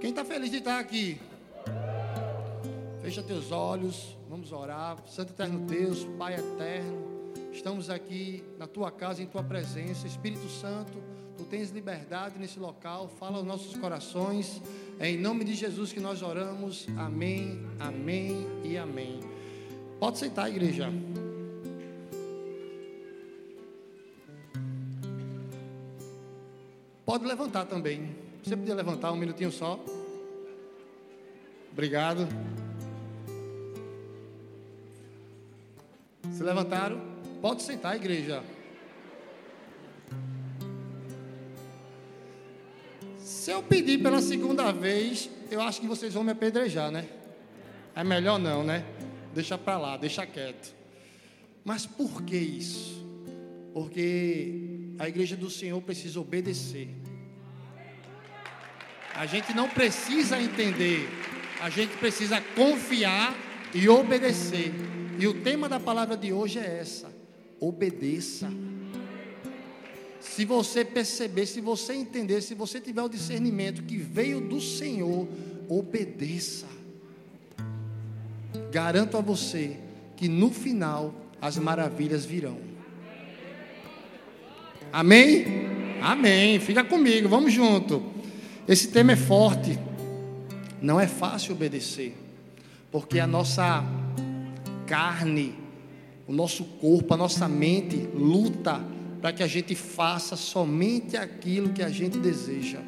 Quem está feliz de estar aqui? Fecha teus olhos, vamos orar. Santo Eterno Deus, Pai Eterno, estamos aqui na tua casa, em tua presença. Espírito Santo, tu tens liberdade nesse local, fala aos nossos corações. É em nome de Jesus que nós oramos. Amém, amém e amém. Pode sentar, igreja. Pode levantar também. Você podia levantar um minutinho só? Obrigado. Se levantaram? Pode sentar, igreja. Se eu pedir pela segunda vez, eu acho que vocês vão me apedrejar, né? É melhor não, né? Deixa para lá, deixa quieto. Mas por que isso? Porque a igreja do Senhor precisa obedecer. A gente não precisa entender, a gente precisa confiar e obedecer. E o tema da palavra de hoje é essa: obedeça. Se você perceber, se você entender, se você tiver o discernimento que veio do Senhor, obedeça. Garanto a você que no final as maravilhas virão. Amém? Amém. Fica comigo, vamos junto. Esse tema é forte. Não é fácil obedecer, porque a nossa carne, o nosso corpo, a nossa mente luta para que a gente faça somente aquilo que a gente deseja.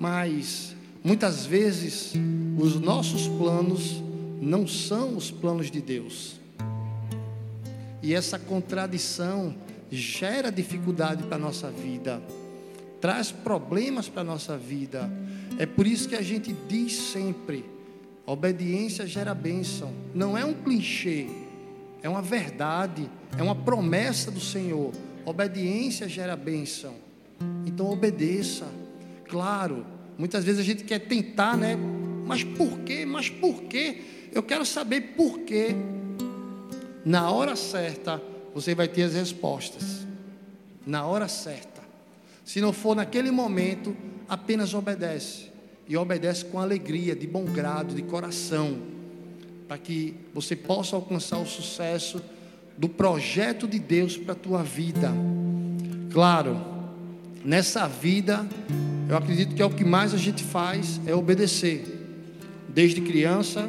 Mas muitas vezes os nossos planos não são os planos de Deus. E essa contradição gera dificuldade para a nossa vida, traz problemas para a nossa vida. É por isso que a gente diz sempre: Obediência gera bênção. Não é um clichê, é uma verdade, é uma promessa do Senhor. Obediência gera bênção. Então obedeça. Claro, muitas vezes a gente quer tentar, né? Mas por quê? Mas por quê? Eu quero saber por quê. Na hora certa, você vai ter as respostas. Na hora certa. Se não for naquele momento, apenas obedece e obedece com alegria, de bom grado, de coração, para que você possa alcançar o sucesso do projeto de Deus para a tua vida. Claro, nessa vida, eu acredito que é o que mais a gente faz é obedecer. Desde criança,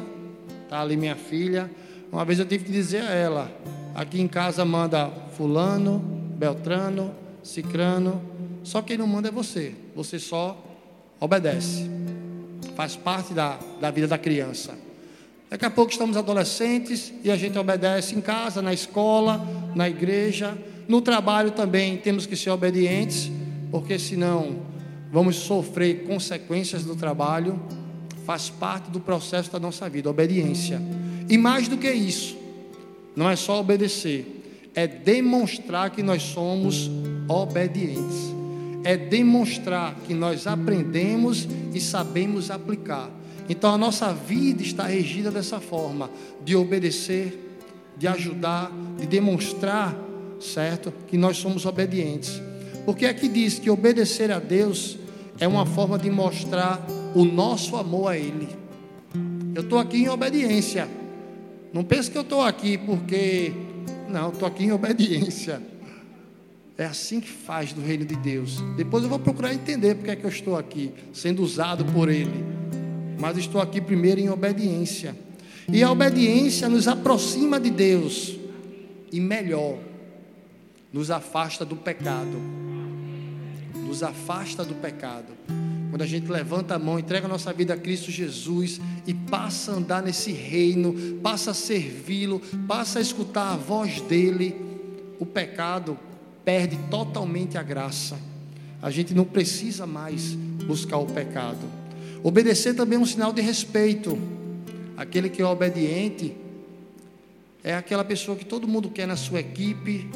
tá ali minha filha, uma vez eu tive que dizer a ela, aqui em casa manda fulano, beltrano, cicrano, só quem não manda é você. Você só obedece. Faz parte da, da vida da criança. Daqui a pouco estamos adolescentes e a gente obedece em casa, na escola, na igreja, no trabalho também temos que ser obedientes, porque senão vamos sofrer consequências do trabalho. Faz parte do processo da nossa vida, obediência. E mais do que isso, não é só obedecer, é demonstrar que nós somos obedientes é demonstrar que nós aprendemos e sabemos aplicar. Então a nossa vida está regida dessa forma, de obedecer, de ajudar, de demonstrar, certo? Que nós somos obedientes. Porque aqui diz que obedecer a Deus é uma forma de mostrar o nosso amor a Ele. Eu estou aqui em obediência. Não pense que eu estou aqui porque. Não, estou aqui em obediência. É assim que faz no reino de Deus. Depois eu vou procurar entender porque é que eu estou aqui, sendo usado por Ele. Mas estou aqui primeiro em obediência. E a obediência nos aproxima de Deus. E melhor, nos afasta do pecado. Nos afasta do pecado. Quando a gente levanta a mão, entrega a nossa vida a Cristo Jesus e passa a andar nesse reino, passa a servi-lo, passa a escutar a voz dele, o pecado perde totalmente a graça. A gente não precisa mais buscar o pecado. Obedecer também é um sinal de respeito. Aquele que é obediente é aquela pessoa que todo mundo quer na sua equipe,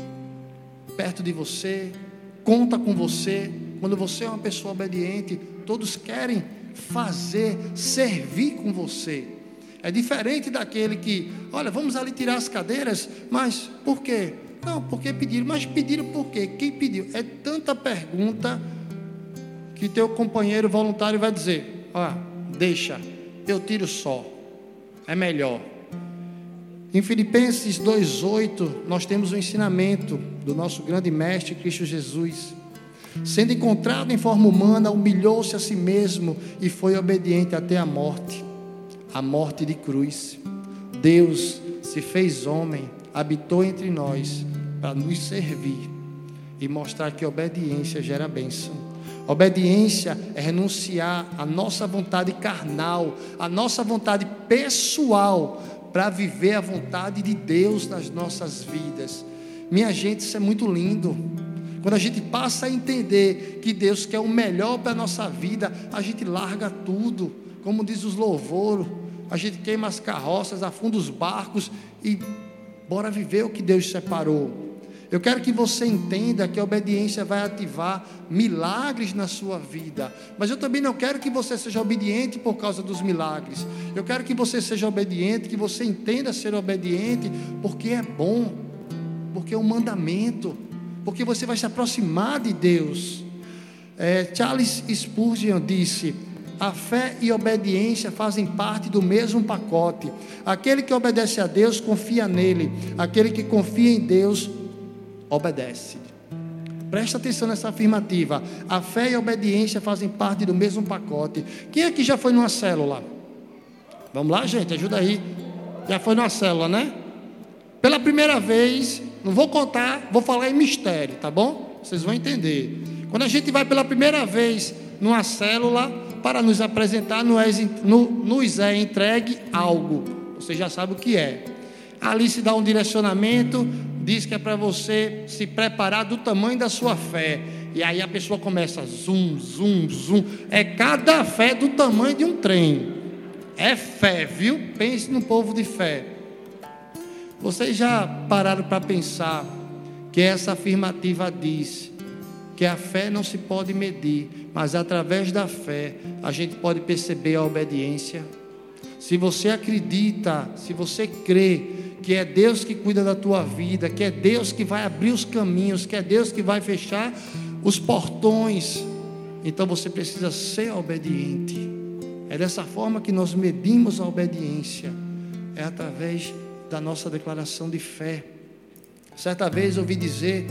perto de você, conta com você. Quando você é uma pessoa obediente, todos querem fazer, servir com você. É diferente daquele que, olha, vamos ali tirar as cadeiras, mas por quê? Não, porque pediram. Mas pediram por quê? Quem pediu? É tanta pergunta que teu companheiro voluntário vai dizer: ó, deixa, eu tiro só, é melhor. Em Filipenses 2,8, nós temos o um ensinamento do nosso grande mestre Cristo Jesus. Sendo encontrado em forma humana, humilhou-se a si mesmo e foi obediente até a morte a morte de cruz. Deus se fez homem, habitou entre nós para nos servir e mostrar que obediência gera bênção. Obediência é renunciar à nossa vontade carnal, à nossa vontade pessoal, para viver a vontade de Deus nas nossas vidas. Minha gente, isso é muito lindo. Quando a gente passa a entender que Deus quer o melhor para a nossa vida, a gente larga tudo, como diz os louvores, a gente queima as carroças, afunda os barcos e bora viver o que Deus separou. Eu quero que você entenda que a obediência vai ativar milagres na sua vida. Mas eu também não quero que você seja obediente por causa dos milagres. Eu quero que você seja obediente, que você entenda ser obediente, porque é bom, porque é um mandamento, porque você vai se aproximar de Deus. É, Charles Spurgeon disse: a fé e a obediência fazem parte do mesmo pacote. Aquele que obedece a Deus confia nele, aquele que confia em Deus obedece. Presta atenção nessa afirmativa. A fé e a obediência fazem parte do mesmo pacote. Quem aqui já foi numa célula? Vamos lá, gente, ajuda aí. Já foi numa célula, né? Pela primeira vez, não vou contar, vou falar em mistério, tá bom? Vocês vão entender. Quando a gente vai pela primeira vez numa célula para nos apresentar, nos é entregue algo. Você já sabe o que é. Ali se dá um direcionamento, diz que é para você se preparar do tamanho da sua fé. E aí a pessoa começa zum, zum, zum. É cada fé do tamanho de um trem. É fé, viu? Pense no povo de fé. Vocês já pararam para pensar que essa afirmativa diz que a fé não se pode medir, mas através da fé a gente pode perceber a obediência. Se você acredita, se você crê que é Deus que cuida da tua vida, que é Deus que vai abrir os caminhos, que é Deus que vai fechar os portões, então você precisa ser obediente. É dessa forma que nós medimos a obediência, é através da nossa declaração de fé. Certa vez ouvi dizer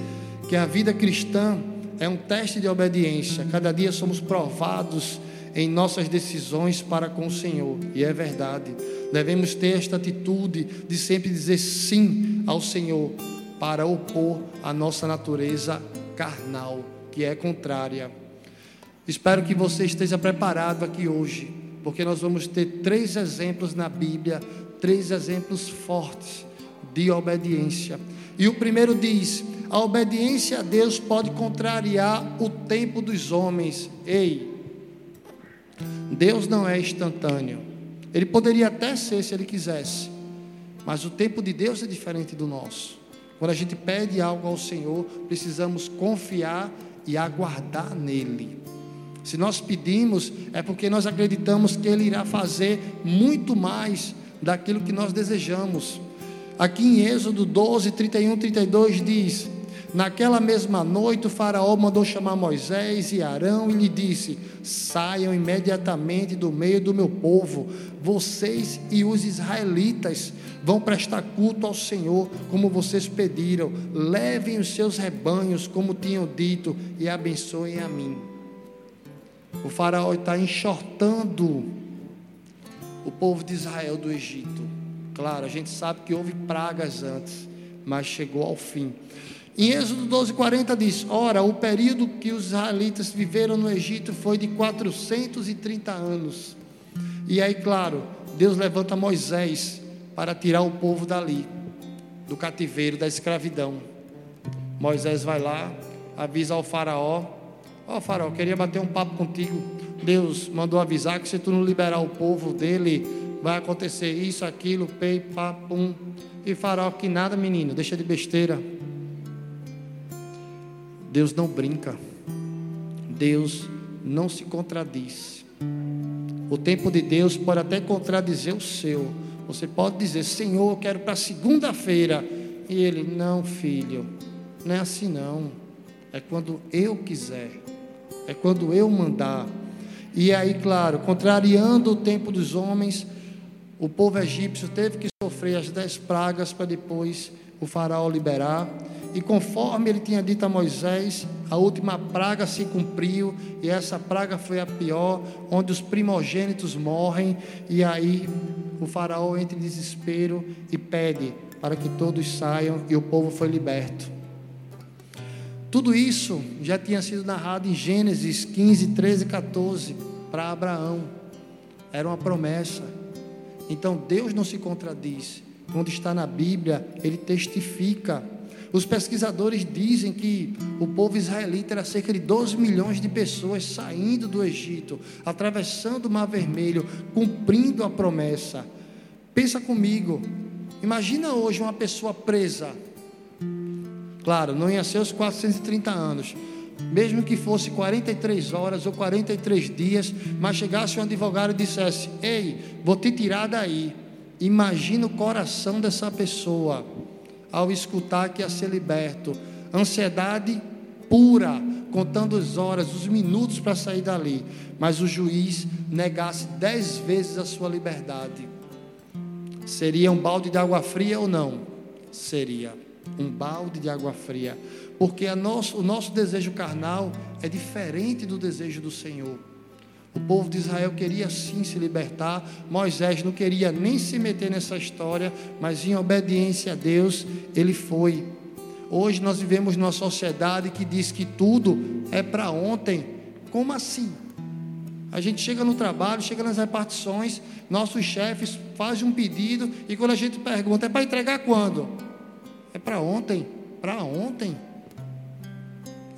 que a vida cristã é um teste de obediência. Cada dia somos provados em nossas decisões para com o Senhor, e é verdade. Devemos ter esta atitude de sempre dizer sim ao Senhor para opor a nossa natureza carnal, que é contrária. Espero que você esteja preparado aqui hoje, porque nós vamos ter três exemplos na Bíblia, três exemplos fortes de obediência. E o primeiro diz: a obediência a Deus pode contrariar o tempo dos homens. Ei, Deus não é instantâneo. Ele poderia até ser se ele quisesse, mas o tempo de Deus é diferente do nosso. Quando a gente pede algo ao Senhor, precisamos confiar e aguardar nele. Se nós pedimos, é porque nós acreditamos que Ele irá fazer muito mais daquilo que nós desejamos. Aqui em Êxodo 12, 31, 32 diz: Naquela mesma noite, o Faraó mandou chamar Moisés e Arão e lhe disse: Saiam imediatamente do meio do meu povo, vocês e os israelitas vão prestar culto ao Senhor, como vocês pediram. Levem os seus rebanhos, como tinham dito, e abençoem a mim. O Faraó está enxortando o povo de Israel do Egito. Claro, a gente sabe que houve pragas antes, mas chegou ao fim. Em Êxodo 12, 40 diz: Ora, o período que os israelitas viveram no Egito foi de 430 anos. E aí, claro, Deus levanta Moisés para tirar o povo dali, do cativeiro, da escravidão. Moisés vai lá, avisa ao Faraó: Ó, oh, Faraó, queria bater um papo contigo. Deus mandou avisar que se tu não liberar o povo dele, vai acontecer isso, aquilo, pei, papum. E Faraó, que nada, menino, deixa de besteira. Deus não brinca. Deus não se contradiz. O tempo de Deus pode até contradizer o seu. Você pode dizer, Senhor, eu quero para segunda-feira. E ele, não, filho, não é assim não. É quando eu quiser. É quando eu mandar. E aí, claro, contrariando o tempo dos homens, o povo egípcio teve que sofrer as dez pragas para depois o faraó liberar. E conforme ele tinha dito a Moisés, a última praga se cumpriu, e essa praga foi a pior, onde os primogênitos morrem, e aí o faraó entra em desespero e pede para que todos saiam, e o povo foi liberto. Tudo isso já tinha sido narrado em Gênesis 15, 13 e 14 para Abraão. Era uma promessa. Então Deus não se contradiz. Quando está na Bíblia, ele testifica. Os pesquisadores dizem que o povo israelita era cerca de 12 milhões de pessoas saindo do Egito, atravessando o Mar Vermelho, cumprindo a promessa. Pensa comigo, imagina hoje uma pessoa presa Claro, não ia ser os 430 anos. Mesmo que fosse 43 horas ou 43 dias, mas chegasse um advogado e dissesse: Ei, vou te tirar daí. Imagina o coração dessa pessoa ao escutar que ia ser liberto. Ansiedade pura, contando as horas, os minutos para sair dali. Mas o juiz negasse dez vezes a sua liberdade. Seria um balde de água fria ou não? Seria um balde de água fria, porque nosso, o nosso desejo carnal é diferente do desejo do Senhor. O povo de Israel queria sim se libertar, Moisés não queria nem se meter nessa história, mas em obediência a Deus, ele foi. Hoje nós vivemos numa sociedade que diz que tudo é para ontem. Como assim? A gente chega no trabalho, chega nas repartições, nossos chefes fazem um pedido e quando a gente pergunta, é para entregar quando? É para ontem, para ontem.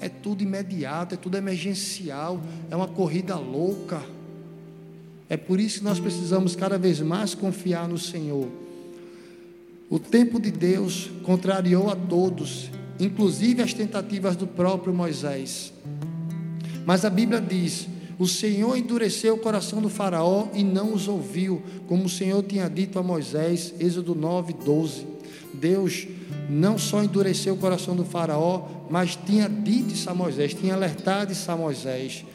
É tudo imediato, é tudo emergencial, é uma corrida louca. É por isso que nós precisamos cada vez mais confiar no Senhor. O tempo de Deus contrariou a todos, inclusive as tentativas do próprio Moisés. Mas a Bíblia diz: o Senhor endureceu o coração do Faraó e não os ouviu, como o Senhor tinha dito a Moisés, Êxodo 9, 12. Deus não só endureceu o coração do faraó, mas tinha dito isso a Moisés, tinha alertado isso a Moisés.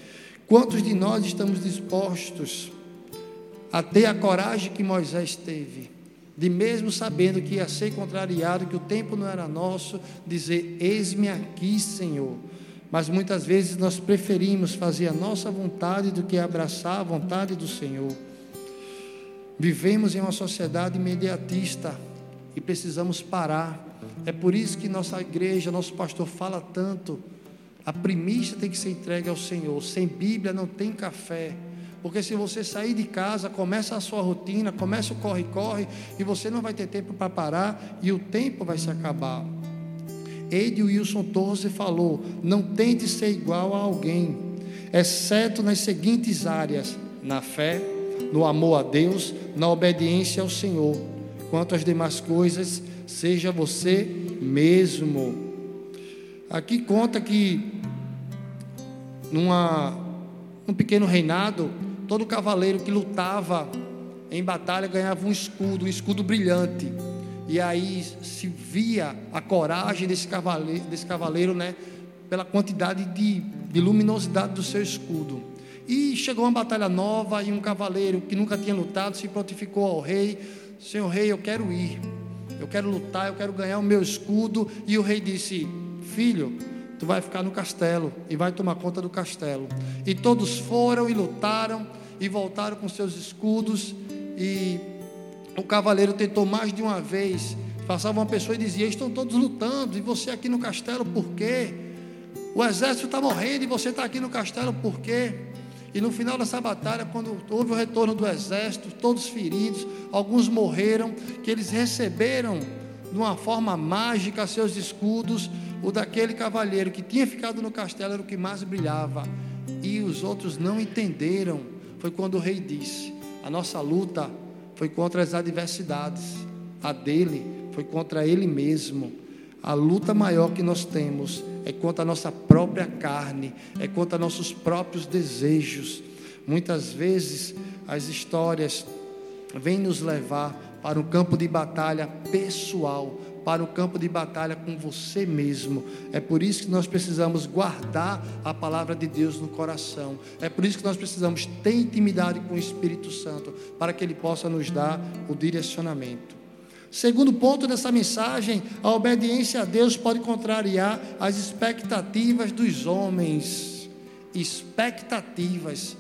Quantos de nós estamos dispostos a ter a coragem que Moisés teve, de mesmo sabendo que ia ser contrariado, que o tempo não era nosso, dizer: Eis-me aqui, Senhor. Mas muitas vezes nós preferimos fazer a nossa vontade do que abraçar a vontade do Senhor. Vivemos em uma sociedade imediatista e precisamos parar é por isso que nossa igreja, nosso pastor fala tanto. A primícia tem que ser entregue ao Senhor. Sem Bíblia não tem café. Porque se você sair de casa, começa a sua rotina, começa o corre-corre, e você não vai ter tempo para parar, e o tempo vai se acabar. Eide Wilson Torres falou: não tente ser igual a alguém, exceto nas seguintes áreas: na fé, no amor a Deus, na obediência ao Senhor. Quanto às demais coisas, seja você mesmo. Aqui conta que numa um pequeno reinado, todo cavaleiro que lutava em batalha ganhava um escudo, um escudo brilhante. E aí se via a coragem desse cavaleiro, desse cavaleiro né, pela quantidade de, de luminosidade do seu escudo. E chegou uma batalha nova e um cavaleiro que nunca tinha lutado se prontificou ao rei: Senhor rei, eu quero ir eu quero lutar, eu quero ganhar o meu escudo. E o rei disse: Filho, tu vai ficar no castelo e vai tomar conta do castelo. E todos foram e lutaram e voltaram com seus escudos. E o cavaleiro tentou mais de uma vez. Passava uma pessoa e dizia: Estão todos lutando, e você aqui no castelo, por quê? O exército está morrendo e você está aqui no castelo, por quê? E no final dessa batalha, quando houve o retorno do exército, todos feridos, alguns morreram, que eles receberam de uma forma mágica seus escudos, o daquele cavalheiro que tinha ficado no castelo era o que mais brilhava. E os outros não entenderam. Foi quando o rei disse: A nossa luta foi contra as adversidades, a dele foi contra ele mesmo. A luta maior que nós temos é contra a nossa própria carne, é contra nossos próprios desejos. Muitas vezes as histórias vêm nos levar para um campo de batalha pessoal, para o campo de batalha com você mesmo. É por isso que nós precisamos guardar a palavra de Deus no coração. É por isso que nós precisamos ter intimidade com o Espírito Santo, para que ele possa nos dar o direcionamento. Segundo ponto dessa mensagem, a obediência a Deus pode contrariar as expectativas dos homens. Expectativas.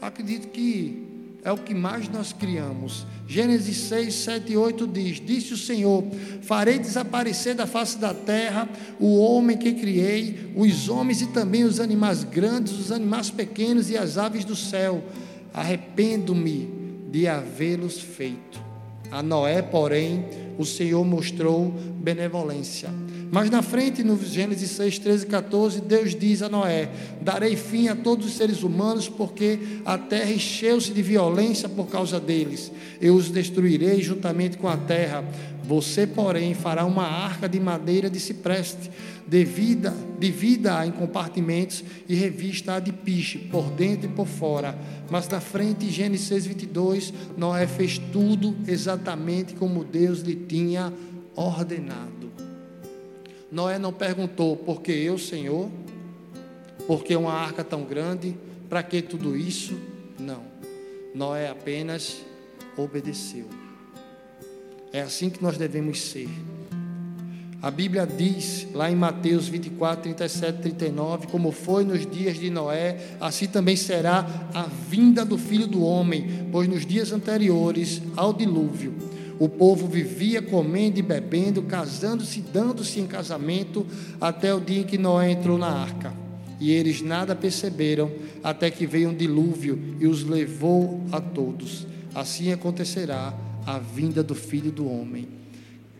Acredito que é o que mais nós criamos. Gênesis 6, 7 e 8 diz: Disse o Senhor: Farei desaparecer da face da terra o homem que criei, os homens e também os animais grandes, os animais pequenos e as aves do céu. Arrependo-me de havê-los feito. A Noé, porém, o Senhor mostrou benevolência mas na frente, no Gênesis 6, 13 e 14, Deus diz a Noé: Darei fim a todos os seres humanos, porque a terra encheu-se de violência por causa deles. Eu os destruirei juntamente com a terra. Você, porém, fará uma arca de madeira de cipreste, divida, divida-a em compartimentos e revista-a de piche, por dentro e por fora. Mas na frente, Gênesis 6, 22, Noé fez tudo exatamente como Deus lhe tinha ordenado. Noé não perguntou por que eu, Senhor, por que uma arca tão grande, para que tudo isso? Não. Noé apenas obedeceu. É assim que nós devemos ser. A Bíblia diz lá em Mateus 24, 37, 39: Como foi nos dias de Noé, assim também será a vinda do filho do homem, pois nos dias anteriores ao dilúvio o povo vivia comendo e bebendo, casando-se, dando-se em casamento, até o dia em que Noé entrou na arca. E eles nada perceberam, até que veio um dilúvio e os levou a todos. Assim acontecerá a vinda do Filho do Homem.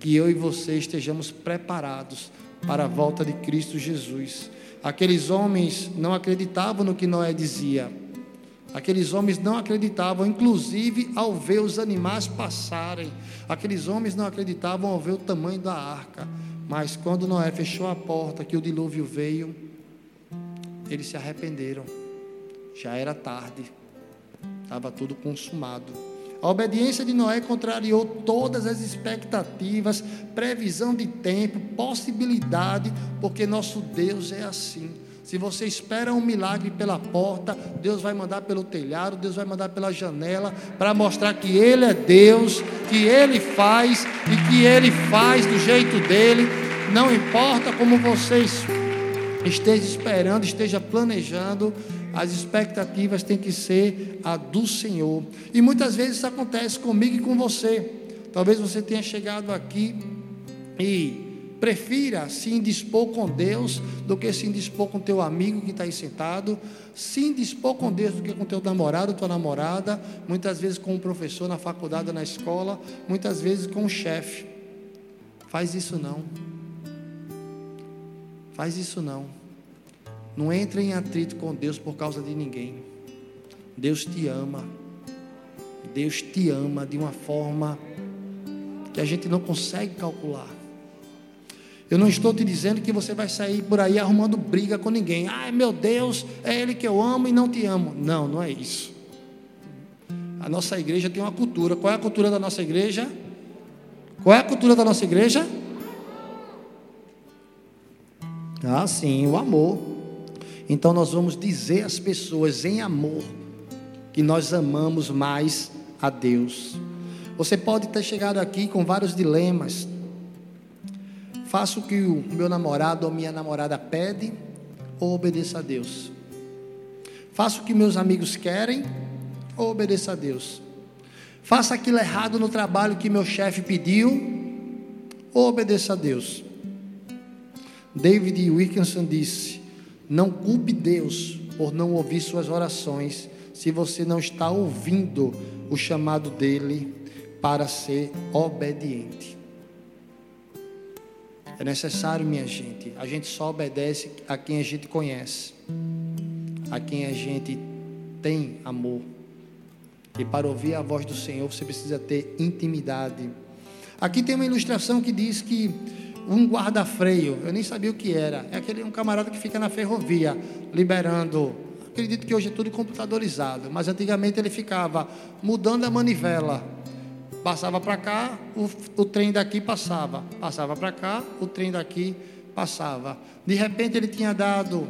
Que eu e você estejamos preparados para a volta de Cristo Jesus. Aqueles homens não acreditavam no que Noé dizia Aqueles homens não acreditavam, inclusive ao ver os animais passarem. Aqueles homens não acreditavam ao ver o tamanho da arca. Mas quando Noé fechou a porta, que o dilúvio veio, eles se arrependeram. Já era tarde, estava tudo consumado. A obediência de Noé contrariou todas as expectativas, previsão de tempo, possibilidade, porque nosso Deus é assim. Se você espera um milagre pela porta, Deus vai mandar pelo telhado, Deus vai mandar pela janela, para mostrar que Ele é Deus, que Ele faz e que Ele faz do jeito dele. Não importa como vocês esteja esperando, esteja planejando, as expectativas têm que ser a do Senhor. E muitas vezes isso acontece comigo e com você. Talvez você tenha chegado aqui e Prefira se indispor com Deus do que se indispor com teu amigo que está aí sentado. Se indispor com Deus do que com teu namorado, tua namorada. Muitas vezes com um professor na faculdade na escola. Muitas vezes com um chefe. Faz isso não. Faz isso não. Não entre em atrito com Deus por causa de ninguém. Deus te ama. Deus te ama de uma forma que a gente não consegue calcular. Eu não estou te dizendo que você vai sair por aí arrumando briga com ninguém. Ai meu Deus, é Ele que eu amo e não te amo. Não, não é isso. A nossa igreja tem uma cultura. Qual é a cultura da nossa igreja? Qual é a cultura da nossa igreja? Ah, sim, o amor. Então nós vamos dizer às pessoas em amor que nós amamos mais a Deus. Você pode ter chegado aqui com vários dilemas, Faço o que o meu namorado ou minha namorada pede ou obedeça a Deus. Faço o que meus amigos querem ou obedeça a Deus. Faça aquilo errado no trabalho que meu chefe pediu ou obedeça a Deus. David Wilkinson disse: Não culpe Deus por não ouvir suas orações, se você não está ouvindo o chamado dele para ser obediente. É necessário, minha gente. A gente só obedece a quem a gente conhece, a quem a gente tem amor. E para ouvir a voz do Senhor, você precisa ter intimidade. Aqui tem uma ilustração que diz que um guarda-freio, eu nem sabia o que era, é aquele um camarada que fica na ferrovia, liberando. Acredito que hoje é tudo computadorizado, mas antigamente ele ficava mudando a manivela Passava para cá, o, o trem daqui passava. Passava para cá, o trem daqui passava. De repente ele tinha dado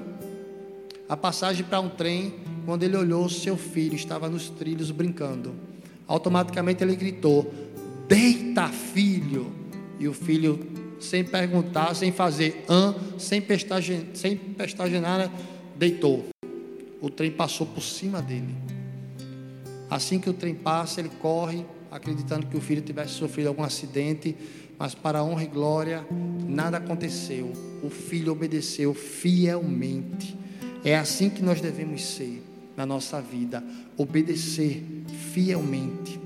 a passagem para um trem. Quando ele olhou, seu filho estava nos trilhos brincando. Automaticamente ele gritou: Deita, filho! E o filho, sem perguntar, sem fazer an, sem pestagenar, sem pestagenar deitou. O trem passou por cima dele. Assim que o trem passa, ele corre, acreditando que o filho tivesse sofrido algum acidente, mas para honra e glória, nada aconteceu. O filho obedeceu fielmente. É assim que nós devemos ser na nossa vida, obedecer fielmente.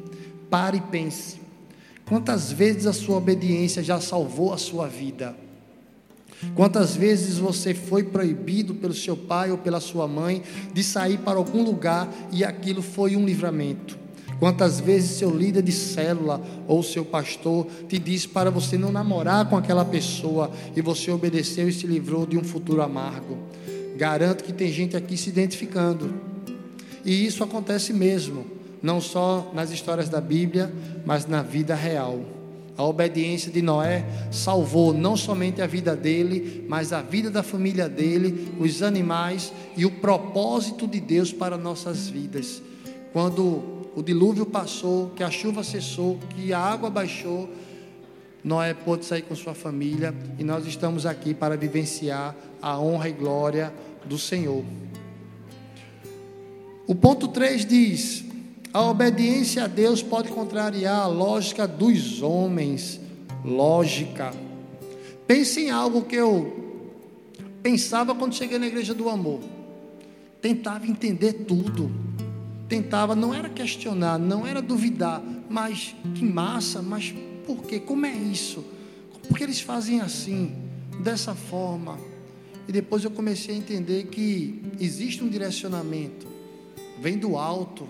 Pare e pense. Quantas vezes a sua obediência já salvou a sua vida? Quantas vezes você foi proibido pelo seu pai ou pela sua mãe de sair para algum lugar e aquilo foi um livramento? Quantas vezes seu líder de célula ou seu pastor te disse para você não namorar com aquela pessoa e você obedeceu e se livrou de um futuro amargo? Garanto que tem gente aqui se identificando. E isso acontece mesmo, não só nas histórias da Bíblia, mas na vida real. A obediência de Noé salvou não somente a vida dele, mas a vida da família dele, os animais e o propósito de Deus para nossas vidas. Quando o dilúvio passou, que a chuva cessou, que a água baixou, Noé pôde sair com sua família e nós estamos aqui para vivenciar a honra e glória do Senhor. O ponto 3 diz: a obediência a Deus pode contrariar a lógica dos homens. Lógica. Pense em algo que eu pensava quando cheguei na igreja do amor. Tentava entender tudo. Tentava, não era questionar, não era duvidar, mas que massa, mas por quê? Como é isso? Por que eles fazem assim, dessa forma? E depois eu comecei a entender que existe um direcionamento, vem do alto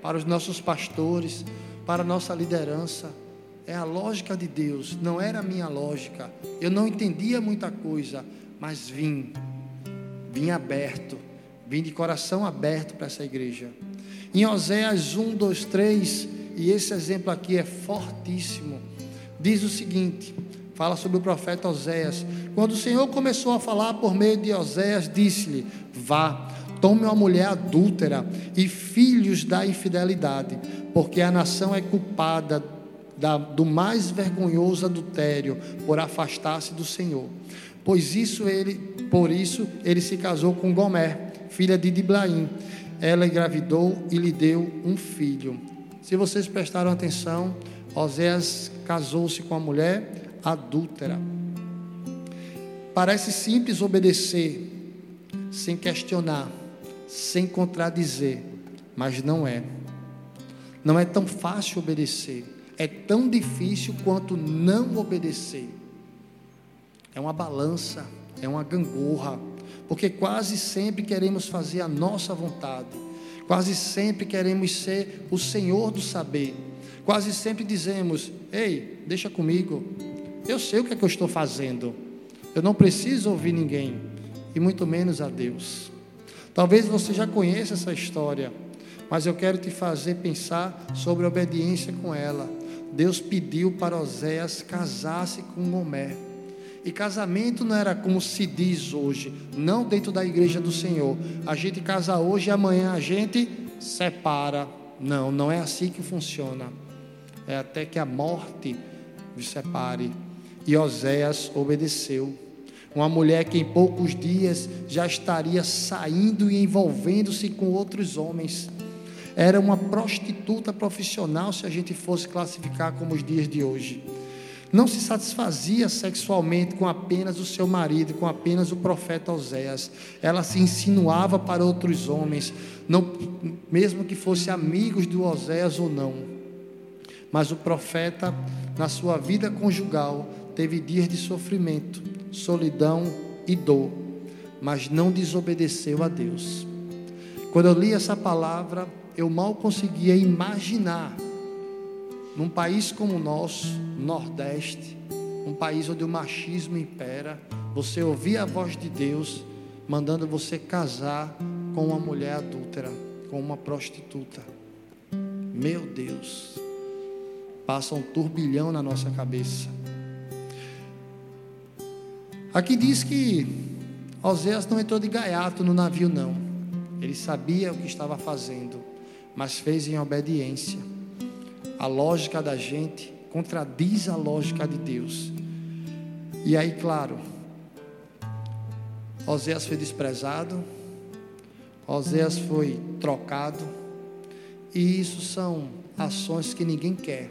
para os nossos pastores, para a nossa liderança. É a lógica de Deus, não era a minha lógica. Eu não entendia muita coisa, mas vim, vim aberto, vim de coração aberto para essa igreja. Em Oséias 1, 2, 3, e esse exemplo aqui é fortíssimo, diz o seguinte: fala sobre o profeta Oséias. Quando o Senhor começou a falar por meio de Oséias, disse-lhe: Vá, tome uma mulher adúltera e filhos da infidelidade, porque a nação é culpada da, do mais vergonhoso adultério por afastar-se do Senhor. Pois isso ele, por isso ele se casou com Gomer, filha de Diblaim. Ela engravidou e lhe deu um filho. Se vocês prestaram atenção, Oséias casou-se com a mulher adúltera. Parece simples obedecer sem questionar sem contradizer, mas não é. Não é tão fácil obedecer, é tão difícil quanto não obedecer. É uma balança, é uma gangorra, porque quase sempre queremos fazer a nossa vontade, quase sempre queremos ser o Senhor do saber, quase sempre dizemos: Ei, deixa comigo, eu sei o que é que eu estou fazendo, eu não preciso ouvir ninguém, e muito menos a Deus. Talvez você já conheça essa história, mas eu quero te fazer pensar sobre a obediência com ela. Deus pediu para Oséias casar-se com Gomé. E casamento não era como se diz hoje, não dentro da igreja do Senhor. A gente casa hoje e amanhã a gente separa. Não, não é assim que funciona. É até que a morte os separe. E Oséias obedeceu. Uma mulher que em poucos dias já estaria saindo e envolvendo-se com outros homens. Era uma prostituta profissional, se a gente fosse classificar como os dias de hoje. Não se satisfazia sexualmente com apenas o seu marido, com apenas o profeta Oséias. Ela se insinuava para outros homens, não, mesmo que fossem amigos do Oséias ou não. Mas o profeta, na sua vida conjugal, teve dias de sofrimento solidão e dor, mas não desobedeceu a Deus. Quando eu li essa palavra, eu mal conseguia imaginar, num país como o nosso, Nordeste, um país onde o machismo impera, você ouvir a voz de Deus mandando você casar com uma mulher adúltera, com uma prostituta. Meu Deus. passa um turbilhão na nossa cabeça. Aqui diz que Oséias não entrou de gaiato no navio, não. Ele sabia o que estava fazendo, mas fez em obediência. A lógica da gente contradiz a lógica de Deus. E aí, claro, Oséias foi desprezado, Oséias foi trocado, e isso são ações que ninguém quer.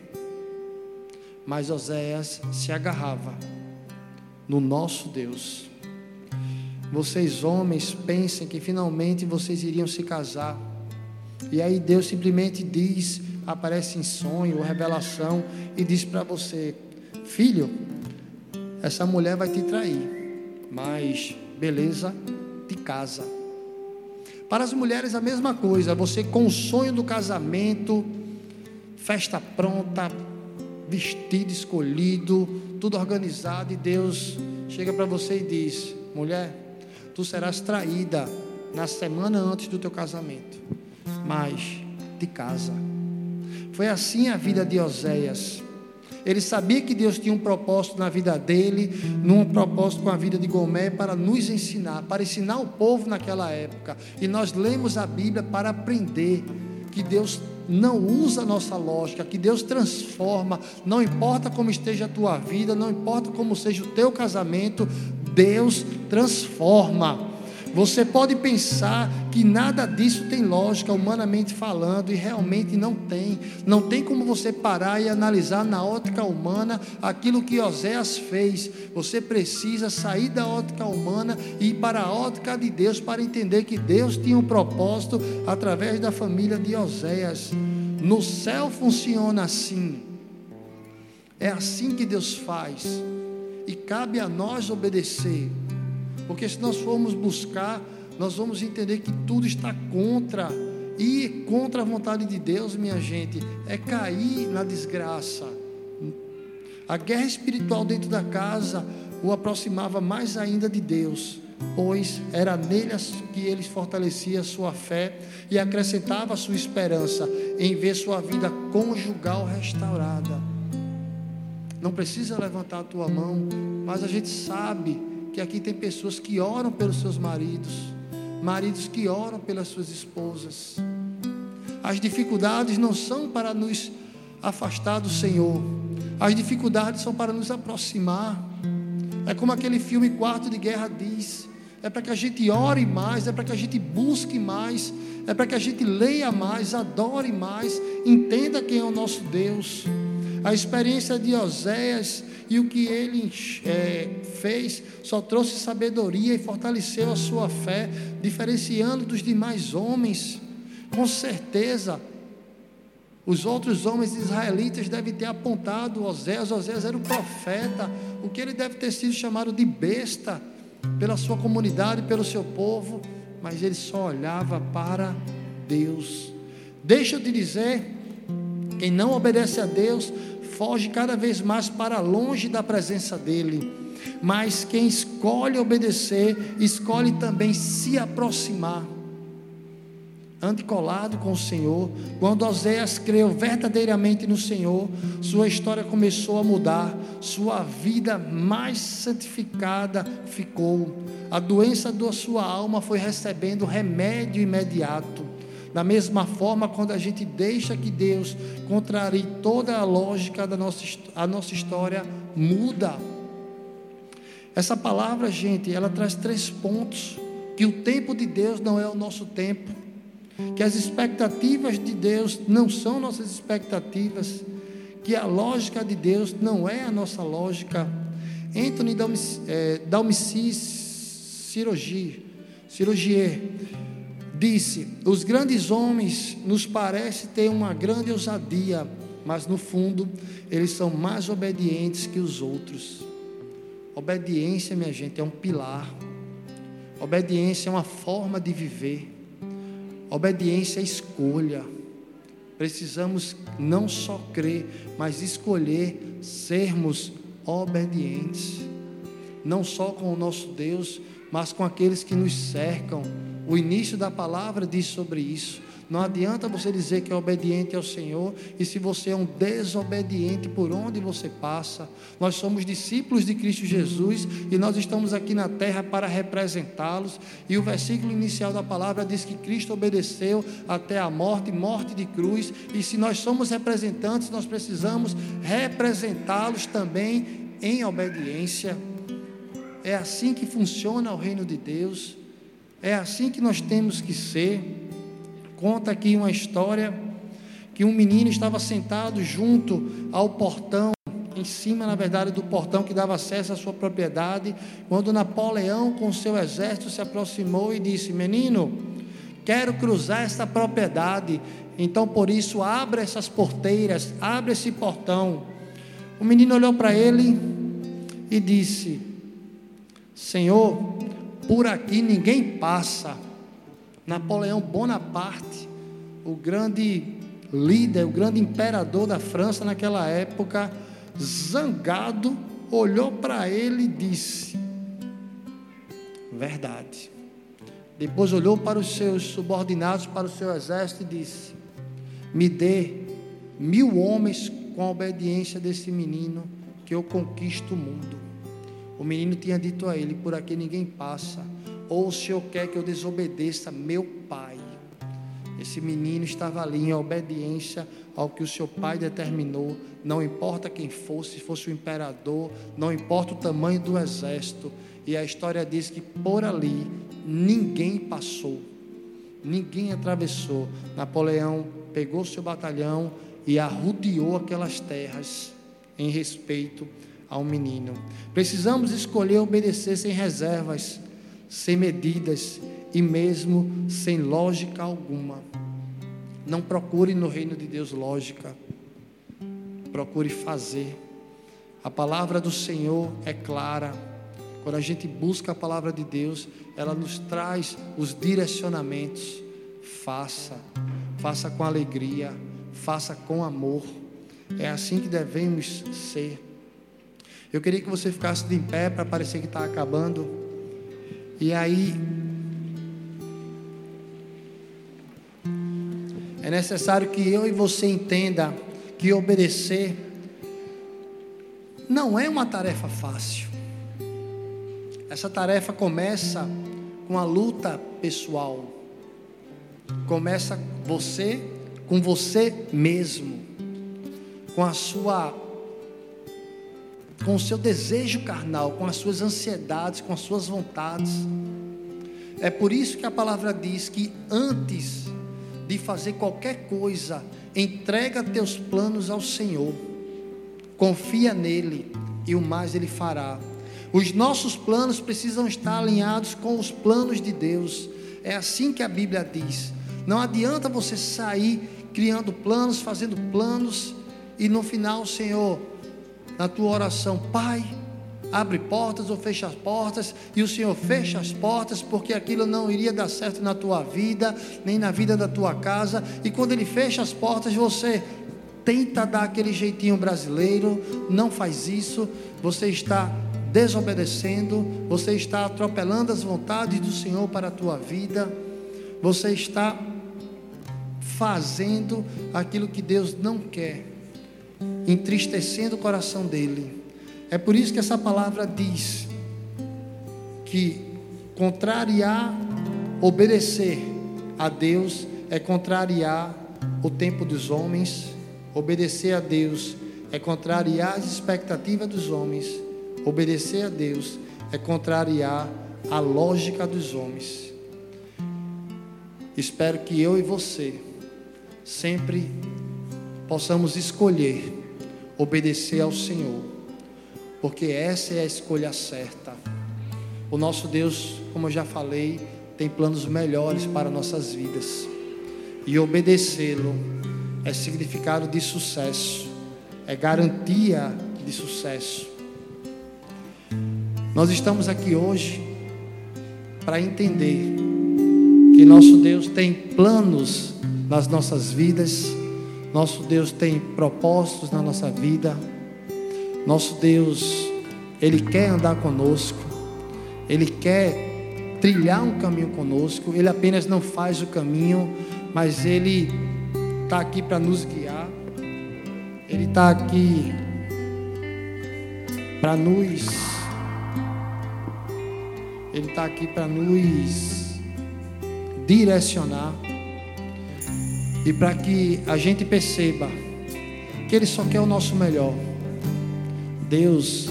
Mas Oséias se agarrava no nosso Deus. Vocês, homens, pensem que finalmente vocês iriam se casar. E aí Deus simplesmente diz, aparece em sonho ou revelação e diz para você: Filho, essa mulher vai te trair, mas beleza de casa. Para as mulheres a mesma coisa, você com o sonho do casamento, festa pronta, vestido escolhido, tudo organizado, e Deus chega para você e diz: mulher, tu serás traída na semana antes do teu casamento, mas de casa. Foi assim a vida de Oséias. Ele sabia que Deus tinha um propósito na vida dele, num propósito com a vida de Gomé, para nos ensinar, para ensinar o povo naquela época. E nós lemos a Bíblia para aprender que Deus não usa a nossa lógica, que Deus transforma, não importa como esteja a tua vida, não importa como seja o teu casamento, Deus transforma. Você pode pensar que nada disso tem lógica, humanamente falando, e realmente não tem. Não tem como você parar e analisar na ótica humana aquilo que Oséias fez. Você precisa sair da ótica humana e ir para a ótica de Deus para entender que Deus tinha um propósito através da família de Oséias. No céu funciona assim. É assim que Deus faz. E cabe a nós obedecer. Porque se nós formos buscar, nós vamos entender que tudo está contra. E contra a vontade de Deus, minha gente, é cair na desgraça. A guerra espiritual dentro da casa o aproximava mais ainda de Deus, pois era nele que ele fortalecia a sua fé e acrescentava a sua esperança em ver sua vida conjugal restaurada. Não precisa levantar a tua mão, mas a gente sabe que aqui tem pessoas que oram pelos seus maridos, maridos que oram pelas suas esposas. As dificuldades não são para nos afastar do Senhor, as dificuldades são para nos aproximar. É como aquele filme Quarto de Guerra diz: é para que a gente ore mais, é para que a gente busque mais, é para que a gente leia mais, adore mais, entenda quem é o nosso Deus. A experiência de Oséias e o que ele é, fez só trouxe sabedoria e fortaleceu a sua fé, diferenciando dos demais homens. Com certeza, os outros homens israelitas devem ter apontado Oséias. Oséias era o profeta, o que ele deve ter sido chamado de besta pela sua comunidade, pelo seu povo, mas ele só olhava para Deus. Deixa eu te dizer, quem não obedece a Deus foge cada vez mais para longe da presença dEle. Mas quem escolhe obedecer, escolhe também se aproximar. Ande colado com o Senhor. Quando Oséias creu verdadeiramente no Senhor, sua história começou a mudar, sua vida mais santificada ficou. A doença da sua alma foi recebendo remédio imediato. Da mesma forma, quando a gente deixa que Deus contrarie toda a lógica da nossa, a nossa história, muda. Essa palavra, gente, ela traz três pontos: que o tempo de Deus não é o nosso tempo, que as expectativas de Deus não são nossas expectativas, que a lógica de Deus não é a nossa lógica. Anthony Dalmicis Cirurgia, Cirurgier disse: Os grandes homens nos parece ter uma grande ousadia, mas no fundo eles são mais obedientes que os outros. Obediência, minha gente, é um pilar. Obediência é uma forma de viver. Obediência é escolha. Precisamos não só crer, mas escolher sermos obedientes. Não só com o nosso Deus, mas com aqueles que nos cercam o início da palavra diz sobre isso. Não adianta você dizer que é obediente ao Senhor e se você é um desobediente por onde você passa. Nós somos discípulos de Cristo Jesus e nós estamos aqui na terra para representá-los. E o versículo inicial da palavra diz que Cristo obedeceu até a morte, morte de cruz. E se nós somos representantes, nós precisamos representá-los também em obediência. É assim que funciona o reino de Deus. É assim que nós temos que ser. Conta aqui uma história que um menino estava sentado junto ao portão, em cima, na verdade, do portão que dava acesso à sua propriedade, quando Napoleão, com seu exército, se aproximou e disse: Menino, quero cruzar esta propriedade, então por isso abre essas porteiras, abre esse portão. O menino olhou para ele e disse: Senhor, por aqui ninguém passa. Napoleão Bonaparte, o grande líder, o grande imperador da França naquela época, zangado, olhou para ele e disse: Verdade. Depois olhou para os seus subordinados, para o seu exército e disse: Me dê mil homens com a obediência desse menino, que eu conquisto o mundo. O menino tinha dito a ele: Por aqui ninguém passa ou o Senhor quer que eu desobedeça meu pai? Esse menino estava ali em obediência ao que o seu pai determinou, não importa quem fosse, se fosse o imperador, não importa o tamanho do exército. E a história diz que por ali ninguém passou, ninguém atravessou. Napoleão pegou seu batalhão e arrudeou aquelas terras em respeito ao menino. Precisamos escolher obedecer sem reservas sem medidas e mesmo sem lógica alguma. Não procure no reino de Deus lógica, procure fazer. A palavra do Senhor é clara. Quando a gente busca a palavra de Deus, ela nos traz os direcionamentos. Faça, faça com alegria, faça com amor. É assim que devemos ser. Eu queria que você ficasse de pé para parecer que está acabando. E aí é necessário que eu e você entenda que obedecer não é uma tarefa fácil. Essa tarefa começa com a luta pessoal. Começa você com você mesmo, com a sua com o seu desejo carnal, com as suas ansiedades, com as suas vontades. É por isso que a palavra diz que antes de fazer qualquer coisa, entrega teus planos ao Senhor, confia nele e o mais ele fará. Os nossos planos precisam estar alinhados com os planos de Deus. É assim que a Bíblia diz. Não adianta você sair criando planos, fazendo planos e no final, Senhor, na tua oração, Pai, abre portas ou fecha as portas, e o Senhor fecha as portas, porque aquilo não iria dar certo na tua vida, nem na vida da tua casa, e quando Ele fecha as portas, você tenta dar aquele jeitinho brasileiro, não faz isso, você está desobedecendo, você está atropelando as vontades do Senhor para a tua vida, você está fazendo aquilo que Deus não quer entristecendo o coração dele. É por isso que essa palavra diz que contrariar, obedecer a Deus é contrariar o tempo dos homens, obedecer a Deus é contrariar as expectativas dos homens, obedecer a Deus é contrariar a lógica dos homens. Espero que eu e você sempre possamos escolher obedecer ao Senhor, porque essa é a escolha certa. O nosso Deus, como eu já falei, tem planos melhores para nossas vidas, e obedecê-lo é significado de sucesso, é garantia de sucesso. Nós estamos aqui hoje para entender que nosso Deus tem planos nas nossas vidas nosso Deus tem propósitos na nossa vida. Nosso Deus, Ele quer andar conosco. Ele quer trilhar um caminho conosco. Ele apenas não faz o caminho, mas Ele está aqui para nos guiar, Ele está aqui para nos. Ele está aqui para nos direcionar e para que a gente perceba que Ele só quer o nosso melhor. Deus,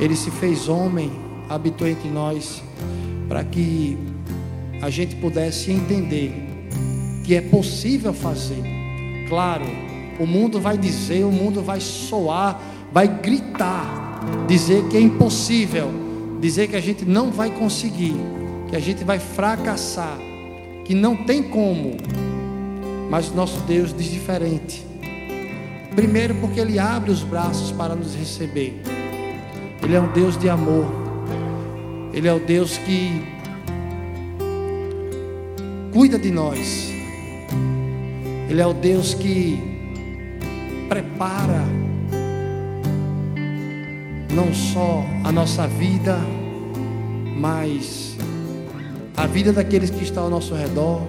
Ele se fez homem, habitou entre nós, para que a gente pudesse entender que é possível fazer. Claro, o mundo vai dizer, o mundo vai soar, vai gritar, dizer que é impossível, dizer que a gente não vai conseguir, que a gente vai fracassar, que não tem como. Mas nosso Deus diz diferente. Primeiro, porque Ele abre os braços para nos receber. Ele é um Deus de amor. Ele é o Deus que cuida de nós. Ele é o Deus que prepara não só a nossa vida, mas a vida daqueles que estão ao nosso redor.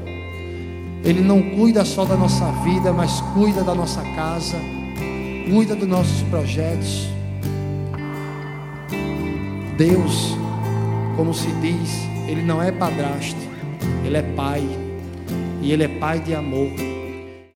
Ele não cuida só da nossa vida, mas cuida da nossa casa, cuida dos nossos projetos. Deus, como se diz, Ele não é padrasto, Ele é Pai, e Ele é Pai de amor.